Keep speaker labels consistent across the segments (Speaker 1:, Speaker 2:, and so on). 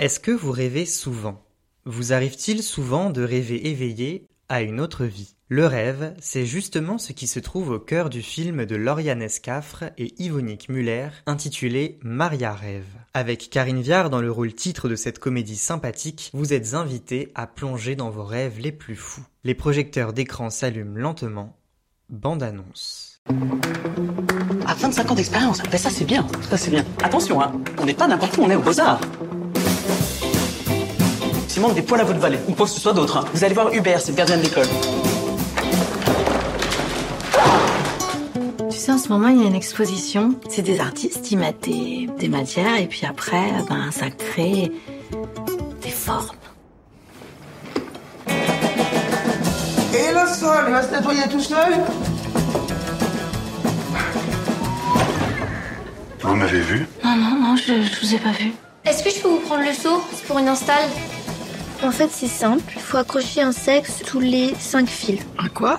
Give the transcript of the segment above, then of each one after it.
Speaker 1: Est-ce que vous rêvez souvent? Vous arrive-t-il souvent de rêver éveillé à une autre vie? Le rêve, c'est justement ce qui se trouve au cœur du film de Lauriane Escafre et Yvonique Muller intitulé Maria rêve. Avec Karine Viard dans le rôle titre de cette comédie sympathique, vous êtes invité à plonger dans vos rêves les plus fous. Les projecteurs d'écran s'allument lentement. Bande annonce.
Speaker 2: À 25 ans d'expérience, ben ça c'est bien, ça c'est bien. Attention, hein, on n'est pas n'importe où, on est au Beaux-Arts. Manque des poils à votre valet, ou quoi que ce soit d'autre, hein. vous allez voir Hubert, c'est le gardien de l'école.
Speaker 3: Tu sais, en ce moment, il y a une exposition. C'est des artistes, ils mettent des, des matières et puis après, ben, ça crée des formes.
Speaker 2: Et le sol, il va se nettoyer tout seul?
Speaker 4: Vous m'avez vu?
Speaker 3: Non, non, non, je, je vous ai pas vu.
Speaker 5: Est-ce que je peux vous prendre le seau C'est pour une install.
Speaker 6: En fait, c'est simple. Il faut accrocher un sexe tous les cinq fils.
Speaker 2: Un quoi?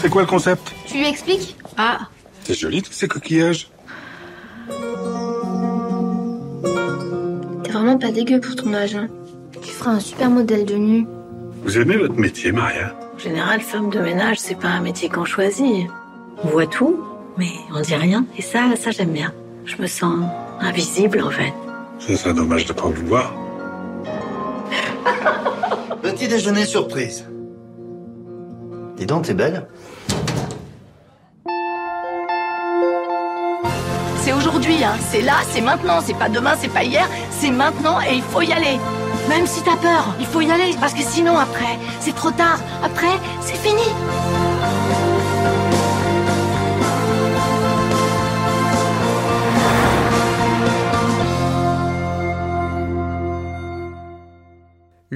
Speaker 4: C'est quoi le concept?
Speaker 5: Tu lui expliques?
Speaker 3: Ah,
Speaker 4: C'est joli tous ces coquillages.
Speaker 6: T'es vraiment pas dégueu pour ton âge. Hein. Tu feras un super modèle de nu.
Speaker 4: Vous aimez votre métier, Maria?
Speaker 3: En général, femme de ménage, c'est pas un métier qu'on choisit. On voit tout, mais on dit rien. Et ça, ça j'aime bien. Je me sens invisible en fait.
Speaker 4: Ce serait dommage de pas vous voir.
Speaker 7: Petit déjeuner surprise. Dis donc, t'es belle
Speaker 3: C'est aujourd'hui, hein. C'est là, c'est maintenant. C'est pas demain, c'est pas hier. C'est maintenant et il faut y aller. Même si t'as peur, il faut y aller. Parce que sinon, après, c'est trop tard. Après, c'est fini.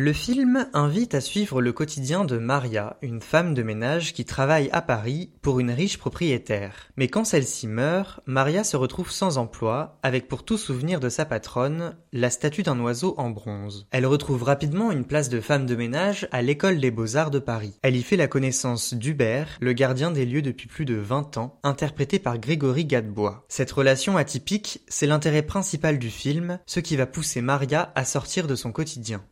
Speaker 1: Le film invite à suivre le quotidien de Maria, une femme de ménage qui travaille à Paris pour une riche propriétaire. Mais quand celle-ci meurt, Maria se retrouve sans emploi, avec pour tout souvenir de sa patronne, la statue d'un oiseau en bronze. Elle retrouve rapidement une place de femme de ménage à l'école des beaux-arts de Paris. Elle y fait la connaissance d'Hubert, le gardien des lieux depuis plus de 20 ans, interprété par Grégory Gadebois. Cette relation atypique, c'est l'intérêt principal du film, ce qui va pousser Maria à sortir de son quotidien.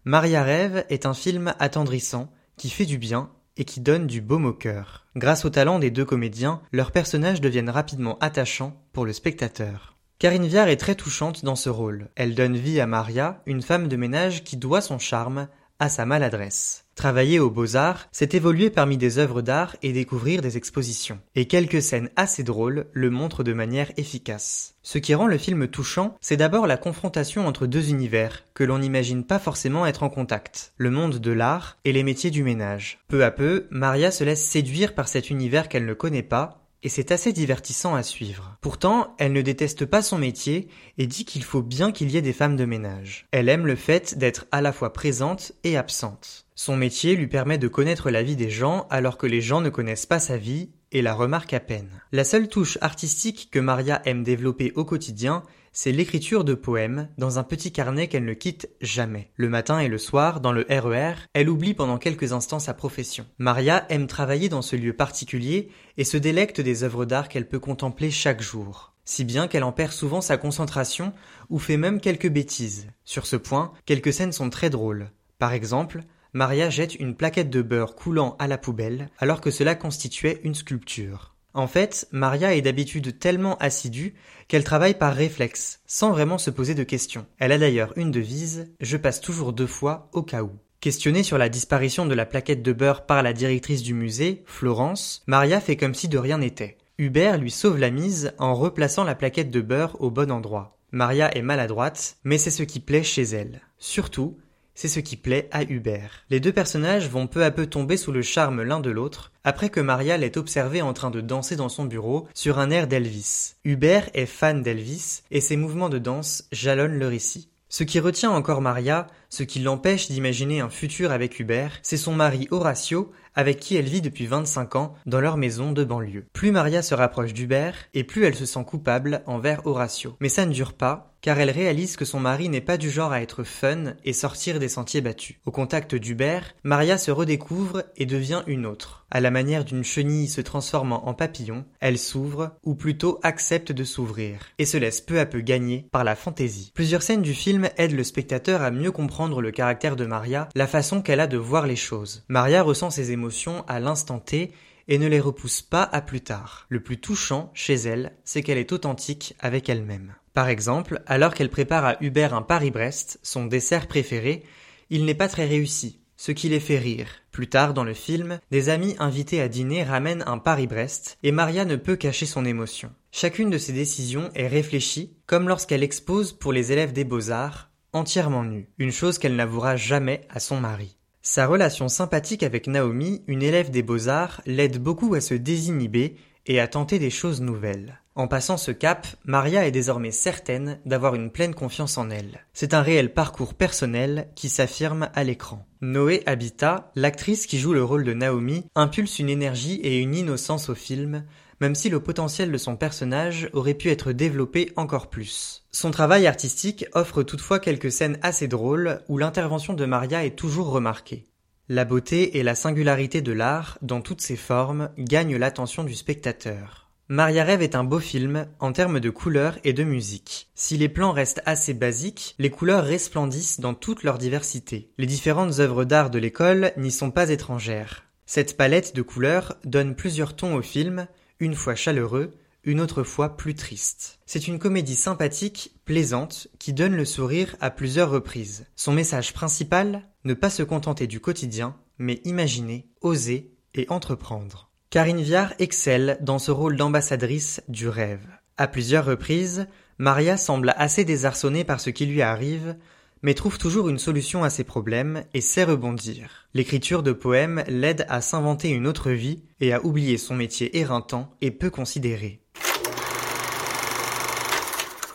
Speaker 1: Est un film attendrissant, qui fait du bien et qui donne du baume au cœur. Grâce au talent des deux comédiens, leurs personnages deviennent rapidement attachants pour le spectateur. Karine Viard est très touchante dans ce rôle. Elle donne vie à Maria, une femme de ménage qui doit son charme à sa maladresse. Travailler aux beaux-arts, c'est évoluer parmi des œuvres d'art et découvrir des expositions. Et quelques scènes assez drôles le montrent de manière efficace. Ce qui rend le film touchant, c'est d'abord la confrontation entre deux univers, que l'on n'imagine pas forcément être en contact. Le monde de l'art et les métiers du ménage. Peu à peu, Maria se laisse séduire par cet univers qu'elle ne connaît pas, et c'est assez divertissant à suivre. Pourtant, elle ne déteste pas son métier et dit qu'il faut bien qu'il y ait des femmes de ménage. Elle aime le fait d'être à la fois présente et absente. Son métier lui permet de connaître la vie des gens alors que les gens ne connaissent pas sa vie et la remarquent à peine. La seule touche artistique que Maria aime développer au quotidien, c'est l'écriture de poèmes dans un petit carnet qu'elle ne quitte jamais. Le matin et le soir, dans le RER, elle oublie pendant quelques instants sa profession. Maria aime travailler dans ce lieu particulier et se délecte des œuvres d'art qu'elle peut contempler chaque jour. Si bien qu'elle en perd souvent sa concentration ou fait même quelques bêtises. Sur ce point, quelques scènes sont très drôles. Par exemple, Maria jette une plaquette de beurre coulant à la poubelle alors que cela constituait une sculpture. En fait, Maria est d'habitude tellement assidue qu'elle travaille par réflexe, sans vraiment se poser de questions. Elle a d'ailleurs une devise Je passe toujours deux fois au cas où. Questionnée sur la disparition de la plaquette de beurre par la directrice du musée, Florence, Maria fait comme si de rien n'était. Hubert lui sauve la mise en replaçant la plaquette de beurre au bon endroit. Maria est maladroite, mais c'est ce qui plaît chez elle. Surtout, c'est ce qui plaît à Hubert. Les deux personnages vont peu à peu tomber sous le charme l'un de l'autre, après que Maria l'ait observé en train de danser dans son bureau sur un air d'Elvis. Hubert est fan d'Elvis, et ses mouvements de danse jalonnent le récit. Ce qui retient encore Maria, ce qui l'empêche d'imaginer un futur avec Hubert, c'est son mari Horatio, avec qui elle vit depuis 25 ans dans leur maison de banlieue. Plus Maria se rapproche d'Hubert, et plus elle se sent coupable envers Horatio. Mais ça ne dure pas, car elle réalise que son mari n'est pas du genre à être fun et sortir des sentiers battus. Au contact d'Hubert, Maria se redécouvre et devient une autre. À la manière d'une chenille se transformant en papillon, elle s'ouvre, ou plutôt accepte de s'ouvrir, et se laisse peu à peu gagner par la fantaisie. Plusieurs scènes du film aident le spectateur à mieux comprendre le caractère de Maria, la façon qu'elle a de voir les choses. Maria ressent ses émotions à l'instant T et ne les repousse pas à plus tard. Le plus touchant chez elle, c'est qu'elle est authentique avec elle-même. Par exemple, alors qu'elle prépare à Hubert un Paris-Brest, son dessert préféré, il n'est pas très réussi, ce qui les fait rire. Plus tard dans le film, des amis invités à dîner ramènent un Paris-Brest et Maria ne peut cacher son émotion. Chacune de ses décisions est réfléchie, comme lorsqu'elle expose pour les élèves des beaux-arts, entièrement nue, une chose qu'elle n'avouera jamais à son mari. Sa relation sympathique avec Naomi, une élève des beaux-arts, l'aide beaucoup à se désinhiber et à tenter des choses nouvelles. En passant ce cap, Maria est désormais certaine d'avoir une pleine confiance en elle. C'est un réel parcours personnel qui s'affirme à l'écran. Noé Habitat, l'actrice qui joue le rôle de Naomi, impulse une énergie et une innocence au film, même si le potentiel de son personnage aurait pu être développé encore plus. Son travail artistique offre toutefois quelques scènes assez drôles où l'intervention de Maria est toujours remarquée. La beauté et la singularité de l'art, dans toutes ses formes, gagnent l'attention du spectateur. Maria Rêve est un beau film en termes de couleurs et de musique. Si les plans restent assez basiques, les couleurs resplendissent dans toute leur diversité. Les différentes œuvres d'art de l'école n'y sont pas étrangères. Cette palette de couleurs donne plusieurs tons au film, une fois chaleureux, une autre fois plus triste. C'est une comédie sympathique, plaisante, qui donne le sourire à plusieurs reprises. Son message principal, ne pas se contenter du quotidien, mais imaginer, oser et entreprendre. Karine Viard excelle dans ce rôle d'ambassadrice du rêve. À plusieurs reprises, Maria semble assez désarçonnée par ce qui lui arrive, mais trouve toujours une solution à ses problèmes et sait rebondir. L'écriture de poèmes l'aide à s'inventer une autre vie et à oublier son métier éreintant et peu considéré.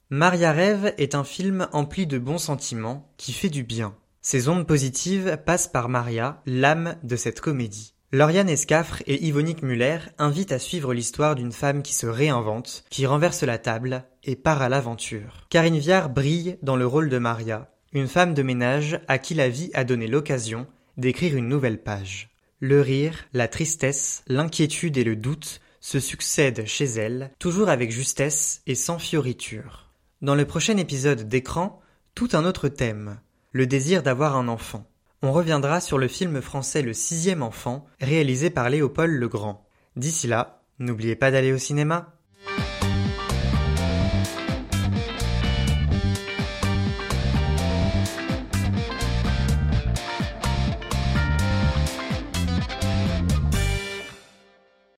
Speaker 1: Maria Rêve est un film empli de bons sentiments qui fait du bien. Ses ondes positives passent par Maria, l'âme de cette comédie. Lauriane Escaffre et Yvonique Muller invitent à suivre l'histoire d'une femme qui se réinvente, qui renverse la table et part à l'aventure. Karine Viard brille dans le rôle de Maria, une femme de ménage à qui la vie a donné l'occasion d'écrire une nouvelle page. Le rire, la tristesse, l'inquiétude et le doute se succèdent chez elle, toujours avec justesse et sans fioriture. Dans le prochain épisode d'écran, tout un autre thème, le désir d'avoir un enfant. On reviendra sur le film français Le sixième enfant, réalisé par Léopold Legrand. D'ici là, n'oubliez pas d'aller au cinéma.